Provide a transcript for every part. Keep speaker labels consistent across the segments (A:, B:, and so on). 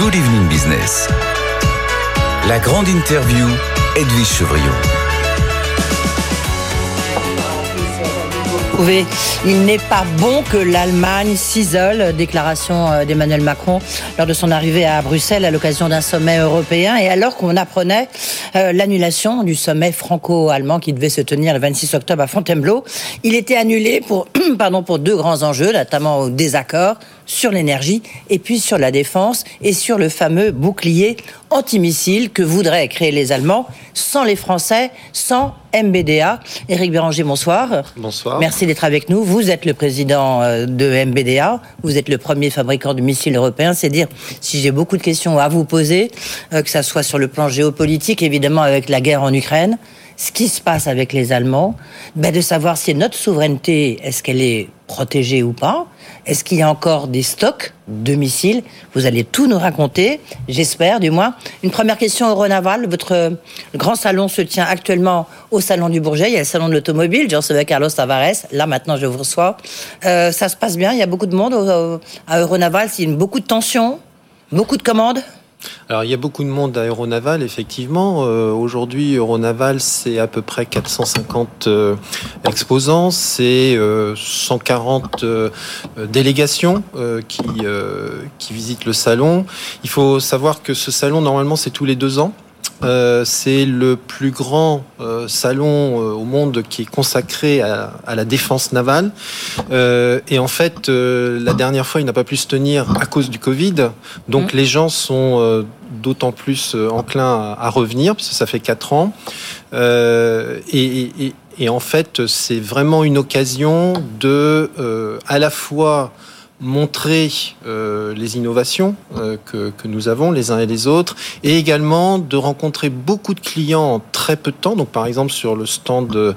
A: Good Evening Business. La grande interview, Edwige Chevrillon.
B: Il n'est pas bon que l'Allemagne s'isole, déclaration euh, d'Emmanuel Macron lors de son arrivée à Bruxelles à l'occasion d'un sommet européen et alors qu'on apprenait euh, l'annulation du sommet franco-allemand qui devait se tenir le 26 octobre à Fontainebleau. Il était annulé pour, pardon, pour deux grands enjeux, notamment au désaccord sur l'énergie et puis sur la défense et sur le fameux bouclier antimissile que voudraient créer les Allemands sans les Français, sans MBDA. Éric Béranger, bonsoir.
C: Bonsoir.
B: Merci d'être avec nous. Vous êtes le président euh, de MBDA. Vous êtes le premier fabricant de missiles européens. C'est dire si j'ai beaucoup de questions à vous poser, euh, que ça soit sur le plan géopolitique, évidemment avec la guerre en Ukraine, ce qui se passe avec les Allemands, ben de savoir si notre souveraineté, est-ce qu'elle est protégée ou pas Est-ce qu'il y a encore des stocks de missiles? Vous allez tout nous raconter, j'espère du moins. Une première question Euronaval. Votre grand salon se tient actuellement au Salon du Bourget. Il y a le Salon de l'Automobile. Je recevais Carlos Tavares. Là, maintenant, je vous reçois. Euh, ça se passe bien Il y a beaucoup de monde à Euronaval C'est beaucoup de tensions Beaucoup de commandes
C: alors il y a beaucoup de monde à Euronaval, effectivement. Euh, aujourd'hui, Euronaval, c'est à peu près 450 euh, exposants, c'est 140 euh, délégations qui, qui visitent le salon. Il faut savoir que ce salon, normalement, c'est tous les deux ans. Euh, c'est le plus grand euh, salon euh, au monde qui est consacré à, la défense navale. et en fait, la dernière fois, il n'a pas pu se tenir à cause du Covid. Donc mmh. les gens sont d'autant plus enclins à, revenir, parce que ça fait quatre ans. Et, et, en fait, c'est vraiment une occasion de, à la fois montrer euh, les innovations euh, que, que, nous avons les uns et les autres, et également de rencontrer beaucoup de clients en très peu de temps. Donc, par exemple, sur le stand de,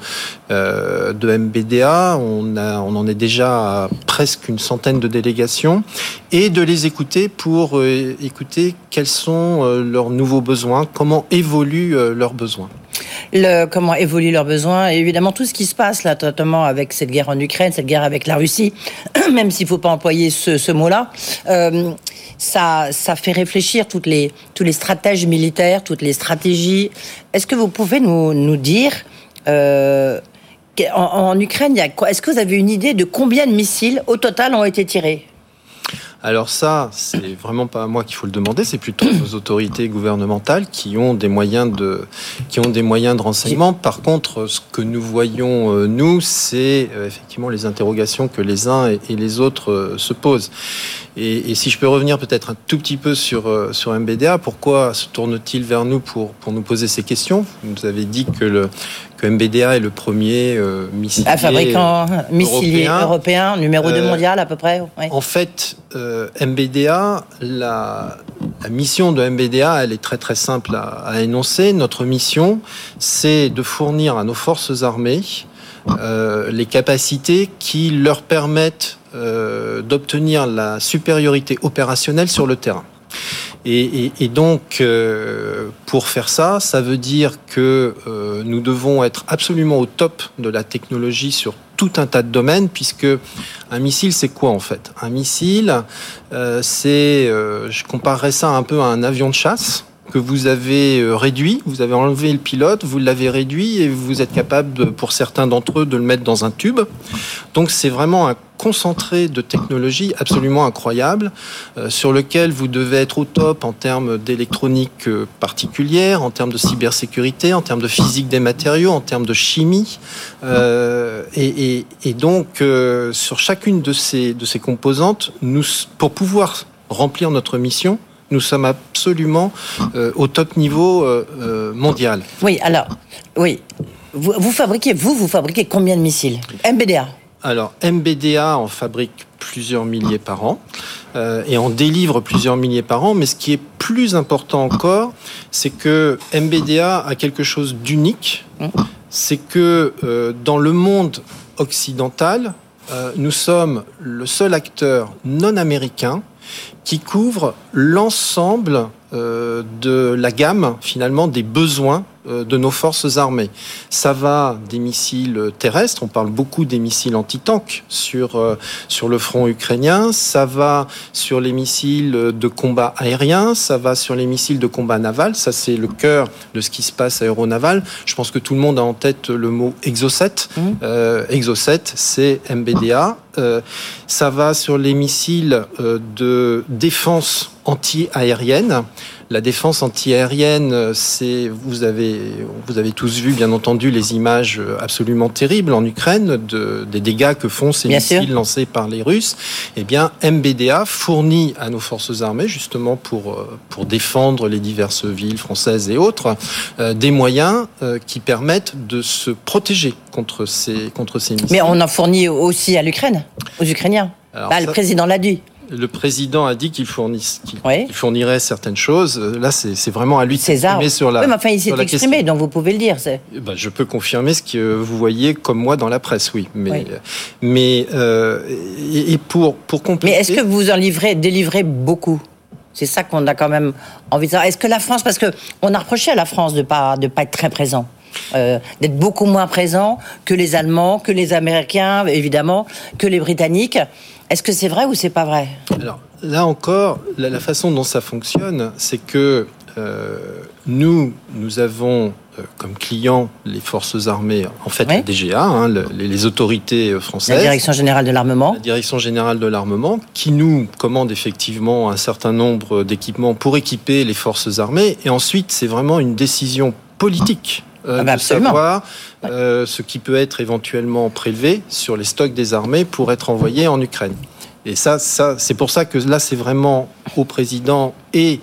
C: euh, de MBDA, on, a, on en est déjà à presque une centaine de délégations, et de les écouter pour écouter quels sont leurs nouveaux besoins, comment évoluent leurs besoins
B: le, comment évoluent leurs besoins. Et évidemment, tout ce qui se passe là, notamment avec cette guerre en Ukraine, cette guerre avec la Russie, même s'il ne faut pas employer ce, ce mot-là, euh, ça, ça fait réfléchir toutes les, tous les stratèges militaires, toutes les stratégies. Est-ce que vous pouvez nous, nous dire... Euh, en, en, Ukraine, est-ce que vous avez une idée de combien de missiles au total ont été tirés?
C: Alors ça, c'est vraiment pas à moi qu'il faut le demander, c'est plutôt aux autorités gouvernementales qui ont des moyens de renseignement. Par contre, ce que nous voyons euh, nous, c'est euh, effectivement les interrogations que les uns et les autres euh, se posent. Et, si je peux revenir peut-être un tout petit peu sur MBDA, pourquoi se tourne-t-il vers nous pour pour nous poser ces questions? Vous avez dit que le MBDA est le premier euh, missile
B: fabricant missilier européen. numéro 2 euh, mondial à peu près.
C: En fait, euh, MBDA, la, mission de MBDA, elle est très très simple à, énoncer. Notre mission, c'est de fournir à nos forces armées les capacités qui leur permettent d'obtenir la supériorité opérationnelle sur le terrain. Et, et, et donc, euh, pour faire ça, ça veut dire que euh, nous devons être absolument au top de la technologie sur tout un tas de domaines, puisque un missile, c'est quoi en fait? Un missile, euh, c'est, je comparerais ça un peu à un avion de chasse que vous avez réduit, vous avez enlevé le pilote, vous l'avez réduit et vous êtes capable, pour certains d'entre eux, de le mettre dans un tube. Donc c'est vraiment un concentré de technologies absolument incroyables euh, sur lequel vous devez être au top en termes d'électronique euh, particulière, en termes de cybersécurité, en termes de physique des matériaux, en termes de chimie. Euh, et, donc, sur chacune de ces, de ces composantes, pour pouvoir remplir notre mission, nous sommes absolument au top niveau mondial.
B: Oui, alors, oui. Vous, vous fabriquez, vous, vous fabriquez combien de missiles? MBDA
C: alors, MBDA en fabrique plusieurs milliers par an euh, et en délivre plusieurs milliers par an. Mais ce qui est plus important encore, c'est que MBDA a quelque chose d'unique. Mmh. C'est que euh, dans le monde occidental, euh, nous sommes le seul acteur non américain qui couvre l'ensemble euh, de la gamme finalement des besoins de nos forces armées. Ça va des missiles terrestres, on parle beaucoup des missiles anti-tank sur, euh, sur le front ukrainien, ça va sur les missiles de combat aérien, ça va sur les missiles de combat naval, ça c'est le cœur de ce qui se passe aéronaval. Je pense que tout le monde a en tête le mot Exocet. Mmh. Euh, Exocet, c'est MBDA. Euh, ça va sur les missiles de défense anti-aérienne. La défense anti-aérienne, c'est vous avez vous avez tous vu bien entendu les images absolument terribles en Ukraine de, des dégâts que font ces missiles lancés par les Russes. Eh bien, MBDA fournit à nos forces armées justement pour pour défendre les diverses villes françaises et autres euh, des moyens euh, qui permettent de se protéger contre ces contre ces missiles.
B: Mais on en fournit aussi à l'Ukraine, aux Ukrainiens. bah, le président l'a dit
C: le président a dit qu'il fournirait certaines choses. Là, c'est vraiment à lui de
B: s'exprimer
C: sur la.
B: Oui, mais enfin, il s'est exprimé, donc vous pouvez le dire.
C: Eh ben, je peux confirmer ce que vous voyez comme moi dans la presse, oui. Mais, mais euh, et, pour pour compléter.
B: Mais est-ce que vous en livrez, délivrez beaucoup? C'est ça qu'on a quand même envie de savoir. Est-ce que la France, parce que on a reproché à la France de pas de pas être très présent. Euh, d'être beaucoup moins présent que les Allemands, que les Américains, évidemment, que les Britanniques. Est-ce que c'est vrai ou c'est pas vrai?
C: Alors là encore, la, façon dont ça fonctionne, c'est que euh, nous, nous avons euh, comme clients les forces armées, en fait la DGA, hein, les, autorités françaises.
B: La Direction générale de l'armement.
C: La Direction générale de l'armement, qui nous commande effectivement un certain nombre d'équipements pour équiper les forces armées. Et ensuite, c'est vraiment une décision politique. Euh, ah de savoir euh, ce qui peut être éventuellement prélevé sur les stocks des armées pour être envoyé en Ukraine. Et ça, ça c'est pour ça que là, c'est vraiment au président et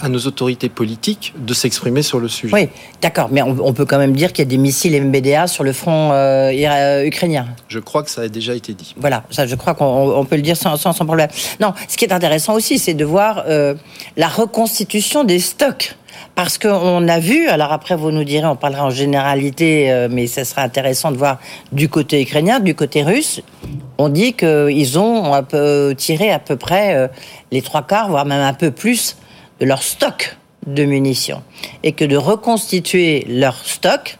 C: à nos autorités politiques de s'exprimer sur le sujet.
B: Oui, d'accord, mais on, peut quand même dire qu'il y a des missiles MBDA sur le front euh, euh, ukrainien.
C: Je crois que ça a déjà été dit.
B: Voilà, ça, je crois qu'on peut le dire sans, sans, problème. Non, ce qui est intéressant aussi, c'est de voir euh, la reconstitution des stocks. Parce qu'on a vu, alors après vous nous direz, on parlera en généralité, mais ce sera intéressant de voir du côté ukrainien, du côté russe, on dit qu'ils ont tiré à peu près les trois quarts, voire même un peu plus, de leur stock de munitions. Et que de reconstituer leur stock,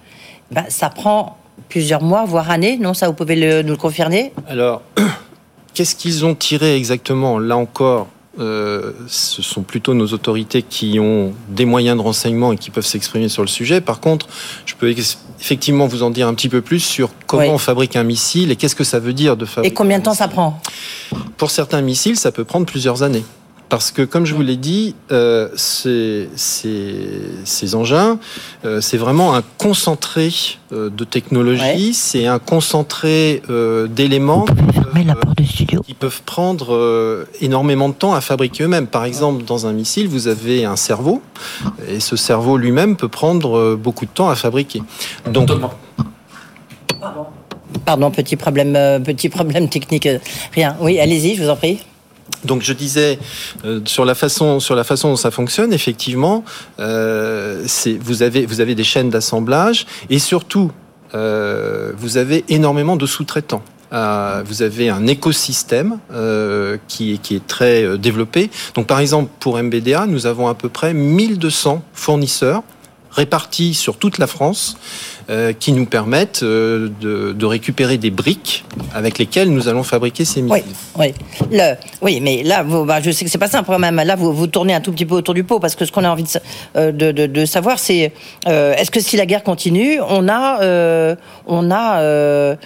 B: ben, ça prend plusieurs mois, voire années, non Ça, vous pouvez nous le confirmer?
C: Alors, qu'est-ce qu'ils ont tiré exactement? Là encore, euh, ce sont plutôt nos autorités qui ont des moyens de renseignement et qui peuvent s'exprimer sur le sujet. Par contre, je peux effectivement vous en dire un petit peu plus sur comment on fabrique un missile et qu'est-ce que ça veut dire de fabriquer.
B: Et combien de temps ça prend
C: Pour certains missiles, ça peut prendre plusieurs années. Parce que, comme je vous l'ai dit, euh, ces, engins, euh, c'est vraiment un concentré euh, de technologie, c'est un concentré d'éléments qui peuvent prendre énormément de temps à fabriquer eux-mêmes. Par exemple, dans un missile, vous avez un cerveau, et ce cerveau lui-même peut prendre beaucoup de temps à fabriquer. Donc,
B: Pardon, petit problème, petit problème technique. Rien. Oui, allez-y, je vous en prie.
C: Donc je disais euh, sur la façon sur la façon dont ça fonctionne effectivement euh, c'est vous avez vous avez des chaînes d'assemblage et surtout euh, vous avez énormément de sous-traitants. Euh, vous avez un écosystème euh, qui, est très euh, développé. Donc par exemple pour MBDA, nous avons à peu près 1200 fournisseurs répartis sur toute la France qui nous permettent de, récupérer des briques avec lesquelles nous allons fabriquer ces missiles.
B: Oui, oui. Oui mais là, bah, je sais que c'est pas simple quand même. Là, vous, vous tournez un tout petit peu autour du pot parce que ce qu'on a envie de savoir, c'est est-ce que si la guerre continue, on a, on a,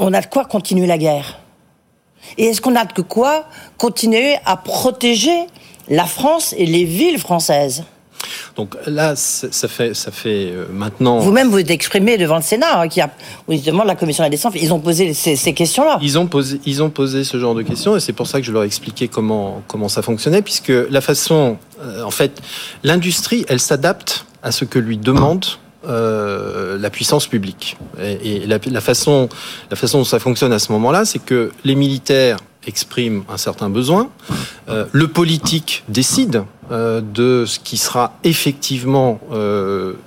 B: on a de quoi continuer la guerre Et est-ce qu'on a de quoi continuer à protéger la France et les villes françaises
C: donc là, ça fait, ça fait euh, maintenant.
B: Vous-même, vous êtes exprimé devant le Sénat, hein, qui a, justement, la commission de la défense, ils ont posé ces, questions-là.
C: Ils ont posé, ils ont posé ce genre de questions, et c'est pour ça que je leur ai expliqué comment, comment ça fonctionnait, puisque la façon, euh, en fait, l'industrie, elle s'adapte à ce que lui demande euh, la puissance publique. Et, la, façon, la façon dont ça fonctionne à ce moment-là, c'est que les militaires exprime un certain besoin. Euh, le politique décide euh, de ce qui sera effectivement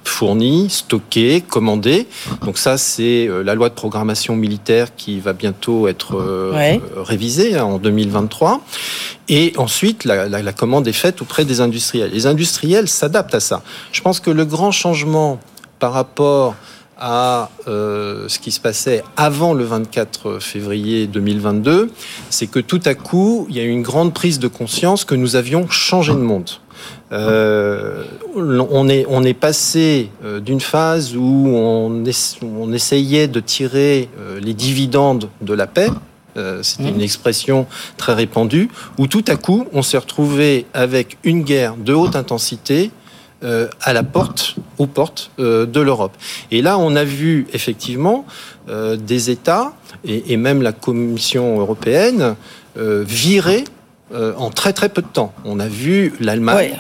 C: fourni, stocké, commandé. Donc ça, c'est la loi de programmation militaire qui va bientôt être révisée hein, en 2023. Et ensuite, la, la, commande est faite auprès des industriels. Les industriels s'adaptent à ça. Je pense que le grand changement par rapport à euh, ce qui se passait avant le 24 février 2022, c'est que tout à coup, il y a eu une grande prise de conscience que nous avions changé de monde. Euh, on, est, on est passé euh, d'une phase où on, on, essayait de tirer les dividendes de la paix, c'était une expression très répandue, où tout à coup, on s'est retrouvé avec une guerre de haute intensité euh, à la porte, aux portes euh, de l'Europe. Et là, on a vu effectivement euh, des États et, même la Commission européenne virer en très très peu de temps. On a vu l'Allemagne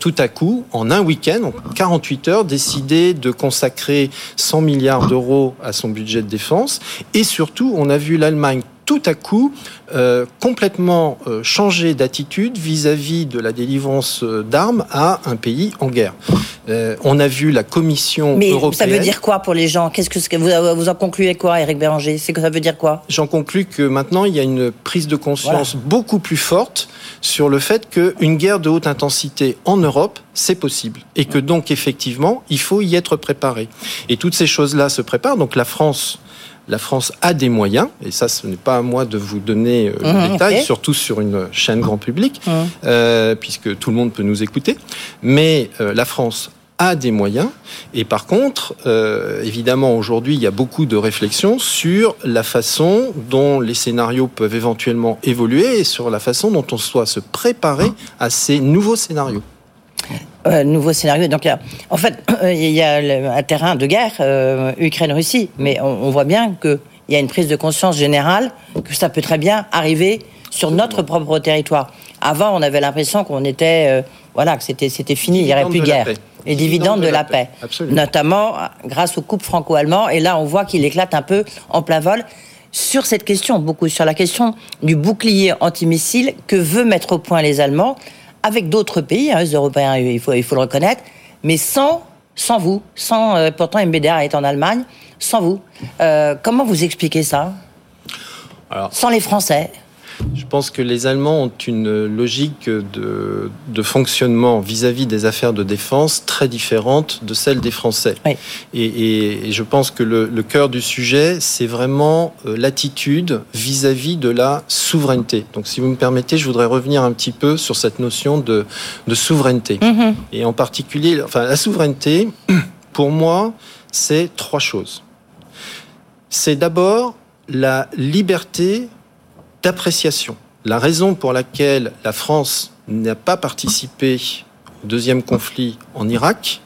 C: tout à coup, en un week-end, en 48 heures, décider de consacrer 100 milliards d'euros à son budget de défense. Et surtout, on a vu l'Allemagne tout à coup euh, complètement euh, changé d'attitude vis-à-vis de la délivrance euh, d'armes à un pays en guerre. on a vu la Commission
B: Mais
C: européenne.
B: ça veut dire quoi pour les gens? Qu'est-ce que vous, vous en concluez quoi, Eric Béranger? C'est que ça veut dire quoi?
C: J'en conclus que maintenant il y a une prise de conscience beaucoup plus forte sur le fait qu'une guerre de haute intensité en Europe c'est possible et que donc effectivement il faut y être préparé. Et toutes ces choses-là se préparent. Donc la France la France a des moyens, et ça, ce n'est pas à moi de vous donner euh, le mmh, détail, surtout sur une chaîne grand public, mmh. euh, puisque tout le monde peut nous écouter. Mais euh, la France a des moyens. Et par contre, évidemment, aujourd'hui, il y a beaucoup de réflexions sur la façon dont les scénarios peuvent éventuellement évoluer et sur la façon dont on doit se préparer à ces nouveaux scénarios.
B: Euh, nouveau scénario. Donc, en fait, il y a un terrain de guerre, euh, Ukraine-Russie, mais on, voit bien qu'il y a une prise de conscience générale que ça peut très bien arriver sur notre propre territoire. Avant, on avait l'impression qu'on était, euh, voilà, que c'était c'était fini, il n'y aurait plus de guerre. Les dividendes de, la, paix, notamment grâce au couple franco-allemand. Et là, on voit qu'il éclate un peu en plein vol sur cette question, beaucoup sur la question du bouclier antimissile que veut mettre au point les Allemands? Avec d'autres pays, hein, les Européens, il faut, il faut le reconnaître, mais sans, sans vous, sans, euh, pourtant MBDA est en Allemagne, sans vous. Euh, comment vous expliquez ça? Sans les Français?
C: Je pense que les Allemands ont une logique de, fonctionnement vis-à-vis des affaires de défense très différente de celle des Français. Et, je pense que le, cœur du sujet, c'est vraiment euh, l'attitude vis-à-vis de la souveraineté. Donc si vous me permettez, je voudrais revenir un petit peu sur cette notion de, souveraineté. Mm-hmm. Et en particulier, enfin, la souveraineté, pour moi, c'est trois choses. C'est d'abord la liberté d'appréciation. La raison pour laquelle la France n'a pas participé au deuxième conflit en Irak,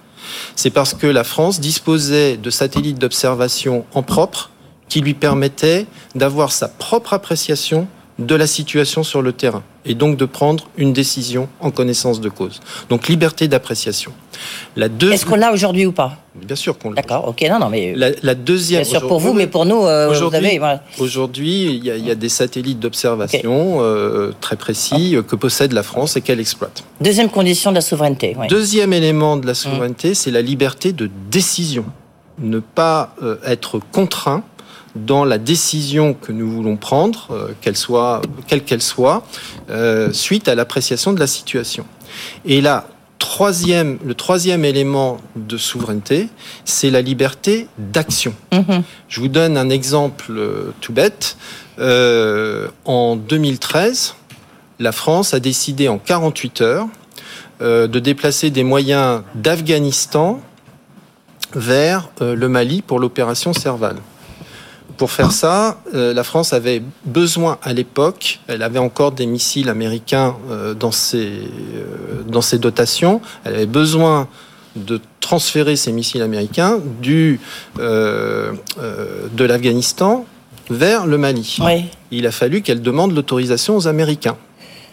C: c'est parce que la France disposait de satellites d'observation en propre qui lui permettaient d'avoir sa propre appréciation de la situation sur le terrain et donc de prendre une décision en connaissance de cause. Donc liberté d'appréciation.
B: La deuxième... Est-ce qu'on l'a aujourd'hui ou pas?
C: Bien sûr qu'on l'a.
B: D'accord, ok, non, non, mais...
C: La, deuxième...
B: Bien sûr pour vous, mais pour nous, euh,
C: aujourd'hui, Aujourd'hui, il y, a des satellites d'observation euh, très précis euh, que possède la France et qu'elle exploite.
B: Deuxième condition de la souveraineté.
C: Deuxième élément de la souveraineté, c'est la liberté de décision. Ne pas être contraint dans la décision que nous voulons prendre, euh, qu'elle soit, quelle qu'elle soit, euh, suite à l'appréciation de la situation. Et là, troisième, le troisième élément de souveraineté, c'est la liberté d'action. Mm-hmm. Je vous donne un exemple euh, tout bête. en 2013, la France a décidé en 48 heures de déplacer des moyens d'Afghanistan vers le Mali pour l'opération Serval. Pour faire ça, euh, la France avait besoin à l'époque, elle avait encore des missiles américains euh, dans, ses, euh, dans ses dotations, elle avait besoin de transférer ces missiles américains du, de l'Afghanistan vers le Mali. Il a fallu qu'elle demande l'autorisation aux Américains.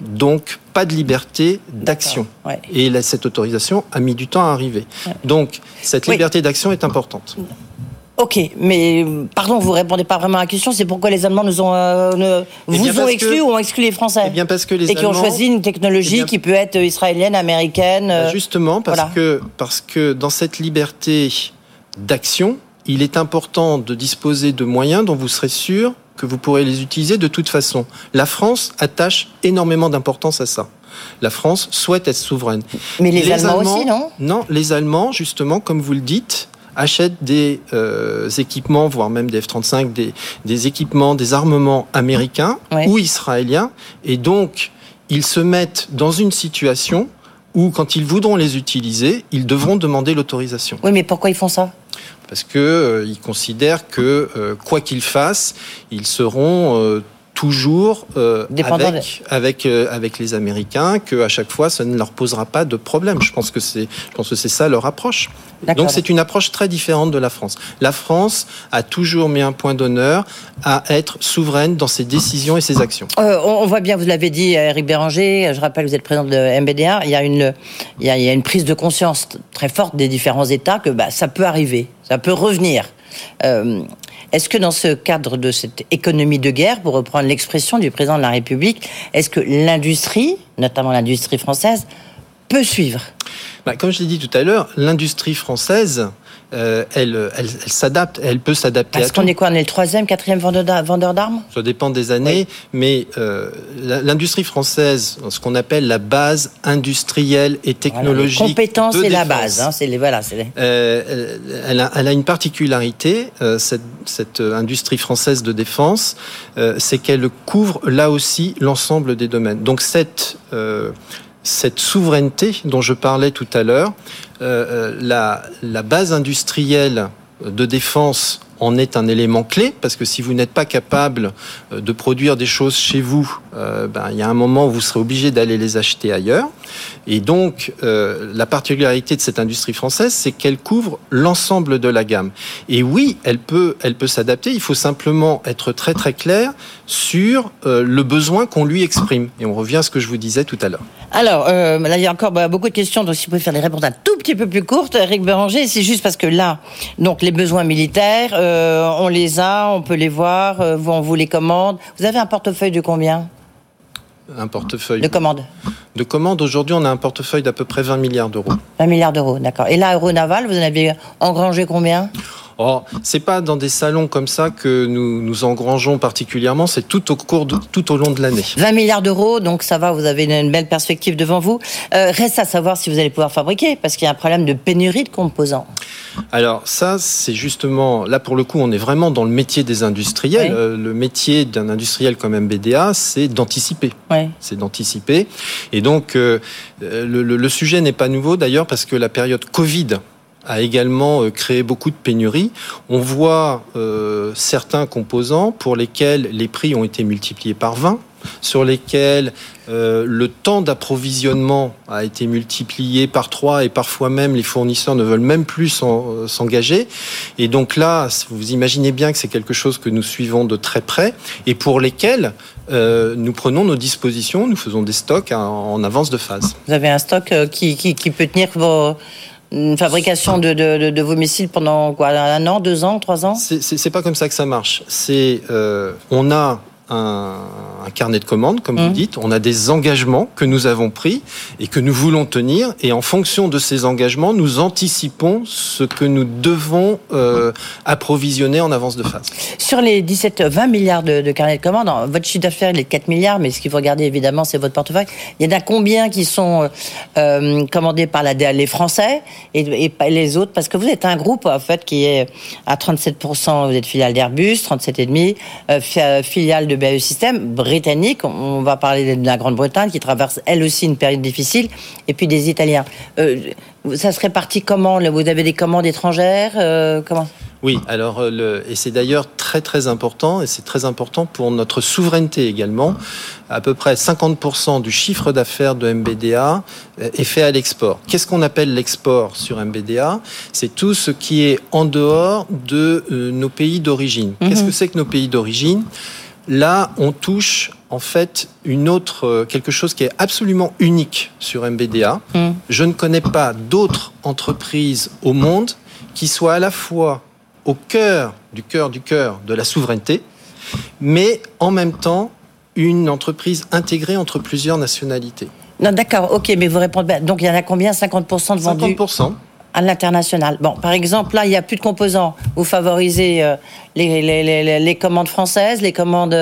C: Donc, pas de liberté d'action. Et cette autorisation a mis du temps à arriver. Donc, cette liberté d'action est importante.
B: Ok, mais pardon, vous répondez pas vraiment à la question. C'est pourquoi les Allemands nous ont euh,
C: Eh
B: vous ont
C: parce
B: exclu
C: que-
B: ou ont exclu les Français
C: Eh bien, parce que les
B: et qui ont choisi une technologie
C: Eh bien-
B: qui peut être israélienne, américaine.
C: Bah,
B: euh,
C: Justement, parce,
B: voilà.
C: que, parce que dans cette liberté d'action, il est important de disposer de moyens dont vous serez sûr que vous pourrez les utiliser de toute façon. La France attache énormément d'importance à ça. La France souhaite être souveraine.
B: Mais les Allemands aussi, non?
C: Non, les Allemands, justement, comme vous le dites, achètent des euh, équipements, voire même des F-35, des, des équipements, des armements américains
B: Ouais.
C: ou israéliens. Et donc, ils se mettent dans une situation où, quand ils voudront les utiliser, ils devront demander l'autorisation.
B: Oui, mais pourquoi ils font ça?
C: Parce que euh, ils considèrent que, euh, quoi qu'ils fassent, ils seront... toujours euh, avec avec euh, avec les Américains que à chaque fois ça ne leur posera pas de problème. Je pense que c'est je pense que c'est ça leur approche. Donc c'est une approche très différente de la France. La France a toujours mis un point d'honneur à être souveraine dans ses décisions et ses actions.
B: Euh, on, on voit bien, vous l'avez dit, Eric Béranger, je rappelle, vous êtes président de MBDA, il y a une, il y a, il y a une prise de conscience très forte des différents États que bah, ça peut arriver, ça peut revenir. Euh, est-ce que dans ce cadre de cette économie de guerre, pour reprendre l'expression du président de la République, est-ce que l'industrie, notamment l'industrie française, peut suivre?
C: Bah, comme je l'ai dit tout à l'heure, l'industrie française, euh, elle, elle, elle s'adapte, elle peut s'adapter
B: Parce
C: tout.
B: qu'on est quoi On est le troisième, quatrième vendeur d'a- vendeur d'armes?
C: Ça dépend des années, mais euh, l'industrie française, ce qu'on appelle la base industrielle et
B: Voilà,
C: technologique.
B: compétences,
C: de
B: c'est la base. Hein, c'est les, voilà, c'est les-
C: Euh, elle, a, elle a une particularité, euh, cette, cette industrie française de défense, euh, c'est qu'elle couvre là aussi l'ensemble des domaines. Donc cette, euh, cette souveraineté dont je parlais tout à l'heure, euh, euh, la, base industrielle de défense en est un élément clé parce que si vous n'êtes pas capable euh, de produire des choses chez vous, ben, il y a un moment où vous serez obligé d'aller les acheter ailleurs. Et donc, euh, la particularité de cette industrie française, c'est qu'elle couvre l'ensemble de la gamme. Et oui, elle peut, elle peut s'adapter. Il faut simplement être très très clair sur euh, le besoin qu'on lui exprime. Et on revient à ce que je vous disais tout à l'heure.
B: Alors, euh, là, il y a encore bah, beaucoup de questions, donc si vous pouvez faire des réponses un tout petit peu plus courtes, Eric Béranger, c'est juste parce que là, donc les besoins militaires, on les a, on peut les voir, vous, on vous les commande. Vous avez un portefeuille de combien?
C: Un portefeuille
B: de commandes
C: de commandes. Aujourd'hui, on a un portefeuille d'à peu près 20 milliards d'euros.
B: 20 milliards d'euros, d'accord. Et là, Aéronaval, vous en avez engrangé combien?
C: Oh, c'est pas dans des salons comme ça que nous nous engrangeons particulièrement. C'est tout au cours, de, tout au long de l'année.
B: 20 milliards d'euros, donc ça va, vous avez une, belle perspective devant vous. Euh, reste à savoir si vous allez pouvoir fabriquer, parce qu'il y a un problème de pénurie de composants.
C: Alors ça, c'est justement là pour le coup, on est vraiment dans le métier des industriels.
B: Oui.
C: Euh, le métier d'un industriel comme MBDA, c'est d'anticiper. C'est d'anticiper. Et donc euh, le, le- sujet n'est pas nouveau d'ailleurs parce que la période Covid a également euh, créé beaucoup de pénuries. On voit euh, certains composants pour lesquels les prix ont été multipliés par 20 sur lesquels euh, le temps d'approvisionnement a été multiplié par 3 et parfois même les fournisseurs ne veulent même plus s'en- euh, s'engager. Et donc là, vous imaginez bien que c'est quelque chose que nous suivons de très près et pour lesquels euh, nous prenons nos dispositions, nous faisons des stocks en, en avance de phase.
B: Vous avez un stock euh, qui, qui, qui peut tenir vos, une fabrication de, de, de, de vos missiles pendant quoi Un an, deux ans, trois ans?
C: C'est pas comme ça que ça marche. C'est euh, on a un, un carnet de commandes, comme vous
B: Mhm.
C: dites. On a des engagements que nous avons pris et que nous voulons tenir. Et en fonction de ces engagements, nous anticipons ce que nous devons euh, approvisionner en avance de phase.
B: Sur les 17, 20 milliards de, de carnets de commandes, votre chiffre d'affaires, il est de 4 milliards, mais ce qu'il faut regarder, évidemment, c'est votre portefeuille. Il y en a combien qui sont euh, euh, commandés par la, les Français et, les autres? Parce que vous êtes un groupe, en fait, qui est à 37%, vous êtes filiale d'Airbus, 37,5%, euh, fi- filiale de BAE System, britannique, on, va parler de la Grande-Bretagne, qui traverse, elle aussi, une période difficile, et puis des Italiens. Euh, ça se répartit comment? Vous avez des commandes étrangères euh, Comment?
C: Oui, alors euh, le, et c'est d'ailleurs très très important et c'est très important pour notre souveraineté également. À peu près 50% du chiffre d'affaires de MBDA est fait à l'export. Qu'est-ce qu'on appelle l'export sur MBDA C'est tout ce qui est en dehors de nos pays d'origine. Qu'est-ce que c'est que nos pays d'origine? Là, on touche en fait une autre euh, quelque chose qui est absolument unique sur MBDA.
B: Mm.
C: Je ne connais pas d'autres entreprises au monde qui soient à la fois au cœur du cœur du cœur de la souveraineté, mais en même temps une entreprise intégrée entre plusieurs nationalités.
B: Non, d'accord, ok, mais vous répondez. Donc il y en a combien? 50% de vendus?
C: 50%
B: à l'international. Bon, par exemple, là, il n'y a plus de composants. Vous favorisez euh, les, les, les, les, commandes françaises, les commandes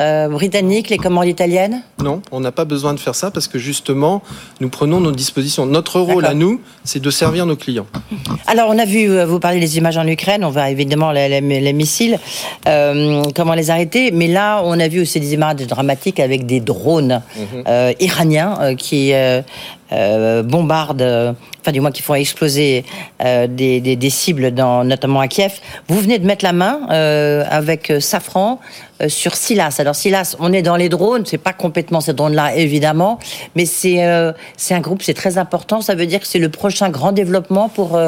B: euh, britanniques, les commandes italiennes
C: Non, on n'a pas besoin de faire ça parce que justement, nous prenons nos dispositions. Notre rôle à nous, c'est de servir nos clients.
B: Alors, on a vu, euh, vous parlez des images en Ukraine, on va évidemment les, missiles, euh, comment les arrêter, mais là, on a vu aussi des images dramatiques avec des drones mhm. iraniens qui bombardent enfin du moins qui font exploser euh, des, des, des, cibles, dans, notamment à Kiev. Vous venez de mettre la main euh, avec euh, Safran euh, sur Silas. Alors Silas, on est dans les drones, c'est pas complètement ces drones-là évidemment, mais c'est euh, c'est un groupe, c'est très important. Ça veut dire que c'est le prochain grand développement pour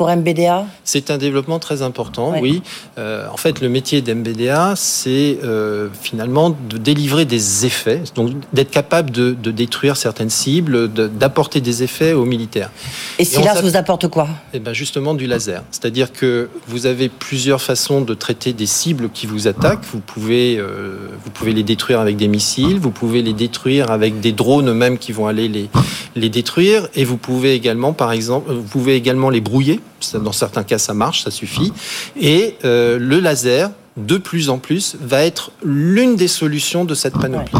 B: pour MBDA
C: C'est un développement très important, oui. Euh, en fait, le métier d'MBDA, c'est euh, finalement de délivrer des effets, donc d'être capable de, de, détruire certaines cibles, d'apporter des effets aux militaires.
B: Et, si là, vous apporte quoi?
C: Eh ben justement du laser. C'est-à-dire que vous avez plusieurs façons de traiter des cibles qui vous attaquent. Vous pouvez, euh, vous pouvez les détruire avec des missiles, vous pouvez les détruire avec des drones même qui vont aller les, les détruire, et vous pouvez également, par exemple, vous pouvez également les brouiller dans certains cas, ça marche, ça suffit. Et euh, le laser, de plus en plus, va être l'une des solutions de cette panoplie.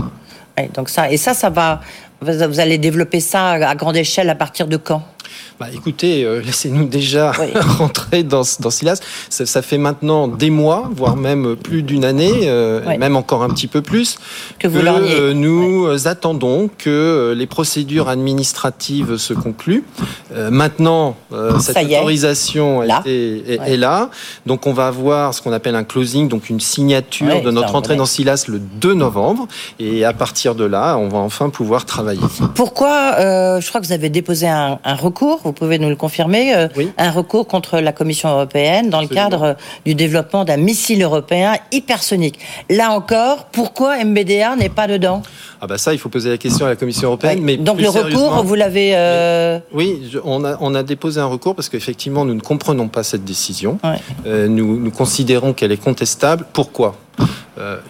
B: donc ça, et ça, ça va. Vous allez développer ça à grande échelle à partir de quand?
C: Bah, écoutez, euh, laissez-nous déjà rentrer dans, dans Silas. Ça, ça, fait maintenant des mois, voire même plus d'une année, euh, même encore un petit peu plus,
B: que, vous euh,
C: nous attendons que les procédures administratives se concluent. maintenant, cette autorisation est, est, là. Donc on va avoir ce qu'on appelle un closing, donc une signature de notre entrée dans Silas le 2 novembre. Et à partir de là, on va enfin pouvoir travailler.
B: Pourquoi Je crois que vous avez déposé un, un recours vous pouvez nous le confirmer, euh, un recours contre la Commission européenne dans le cadre du développement d'un missile européen hypersonique. Là encore, pourquoi MBDA n'est pas dedans?
C: Ah bah ça, il faut poser la question à la Commission européenne. Mais
B: Donc le recours, vous l'avez... Euh,
C: oui, on a, on a déposé un recours parce qu'effectivement, nous ne comprenons pas cette décision. Euh, nous, nous considérons qu'elle est contestable. Pourquoi?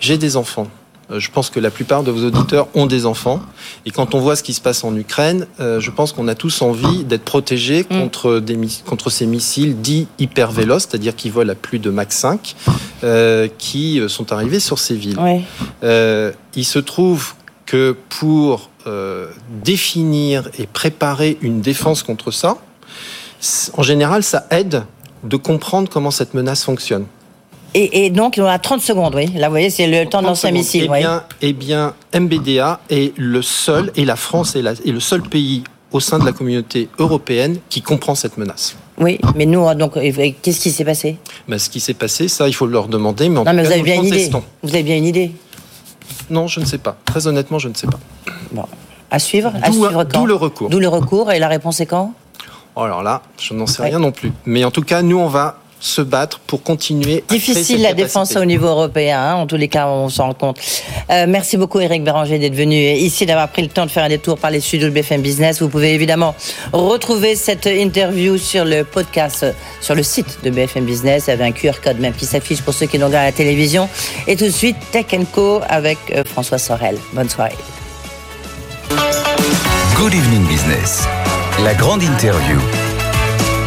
C: J'ai des enfants. Euh, je pense que la plupart de vos auditeurs ont des enfants. Et quand on voit ce qui se passe en Ukraine, euh, je pense qu'on a tous envie d'être protégés mm. contre, des, contre ces missiles dits hyper véloces, c'est-à-dire qui volent à plus de Mach 5, euh, qui sont arrivés sur ces villes. il se trouve que pour définir et préparer une défense contre ça, en général, ça aide de comprendre comment cette menace fonctionne.
B: Et, donc, on a 30 secondes, oui. Là, vous voyez, c'est le temps de lancer un missile.
C: Eh bien, eh bien, MBDA est le seul, et la France est, le seul pays au sein de la communauté européenne qui comprend cette menace.
B: Oui, mais nous, donc, qu'est-ce qui s'est passé?
C: Ben, Ce qui s'est passé, ça, il faut leur demander. Mais en
B: non,
C: mais
B: vous avez bien une idée. Vous avez bien une idée
C: Non, je ne sais pas. Très honnêtement, je ne sais pas.
B: Bon, à suivre.
C: D'où le recours.
B: D'où le recours. Et la réponse est quand?
C: Oh, Alors là, je n'en sais rien non plus. Mais en tout cas, nous, on va se battre pour continuer.
B: Difficile la défense au niveau européen, hein, en tous les cas, on s'en rend compte. Euh, merci beaucoup, Eric Béranger, d'être venu ici, d'avoir pris le temps de faire un détour par les studios de BFM Business. Vous pouvez évidemment retrouver cette interview sur le podcast, sur le site de BFM Business. Il y avait un QR code même qui s'affiche pour ceux qui n'ont pas la télévision. Et tout de suite, Tech Co avec euh, François Sorel. Bonne soirée.
A: Good evening business. La grande interview.